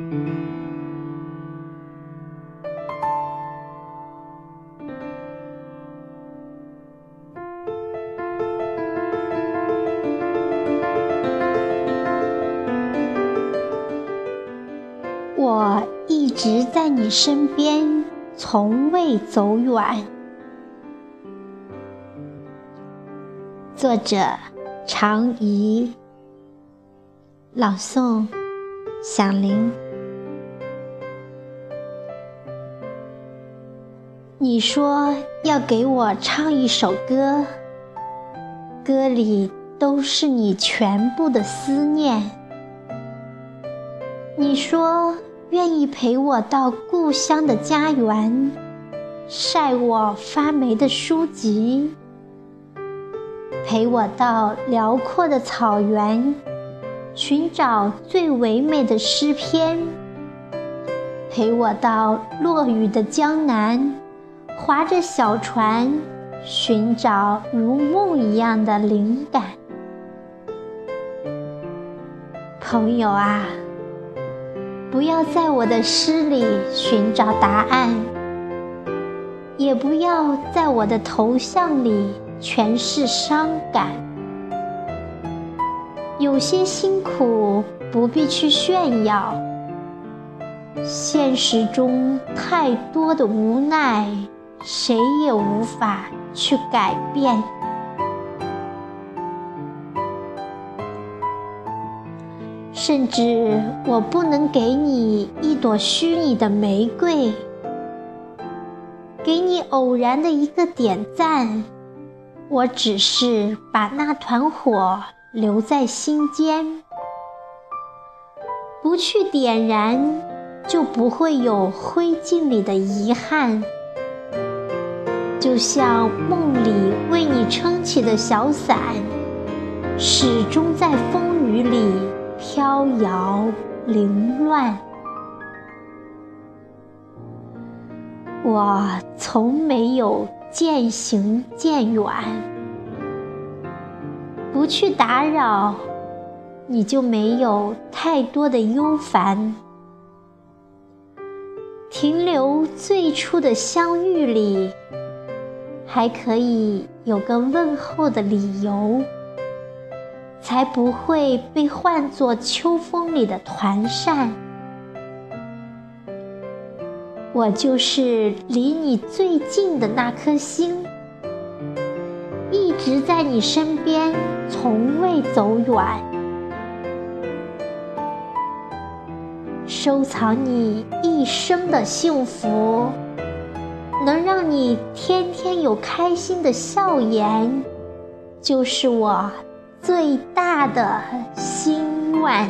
我一直在你身边，从未走远。作者：常怡，朗诵：响铃。你说要给我唱一首歌，歌里都是你全部的思念。你说。愿意陪我到故乡的家园，晒我发霉的书籍；陪我到辽阔的草原，寻找最唯美的诗篇；陪我到落雨的江南，划着小船，寻找如梦一样的灵感。朋友啊！不要在我的诗里寻找答案，也不要在我的头像里诠释伤感。有些辛苦不必去炫耀，现实中太多的无奈，谁也无法去改变。甚至我不能给你一朵虚拟的玫瑰，给你偶然的一个点赞，我只是把那团火留在心间，不去点燃，就不会有灰烬里的遗憾。就像梦里为你撑起的小伞，始终在风雨里。飘摇凌乱，我从没有渐行渐远。不去打扰，你就没有太多的忧烦。停留最初的相遇里，还可以有个问候的理由。才不会被唤作秋风里的团扇。我就是离你最近的那颗星，一直在你身边，从未走远。收藏你一生的幸福，能让你天天有开心的笑颜，就是我。最大的心愿。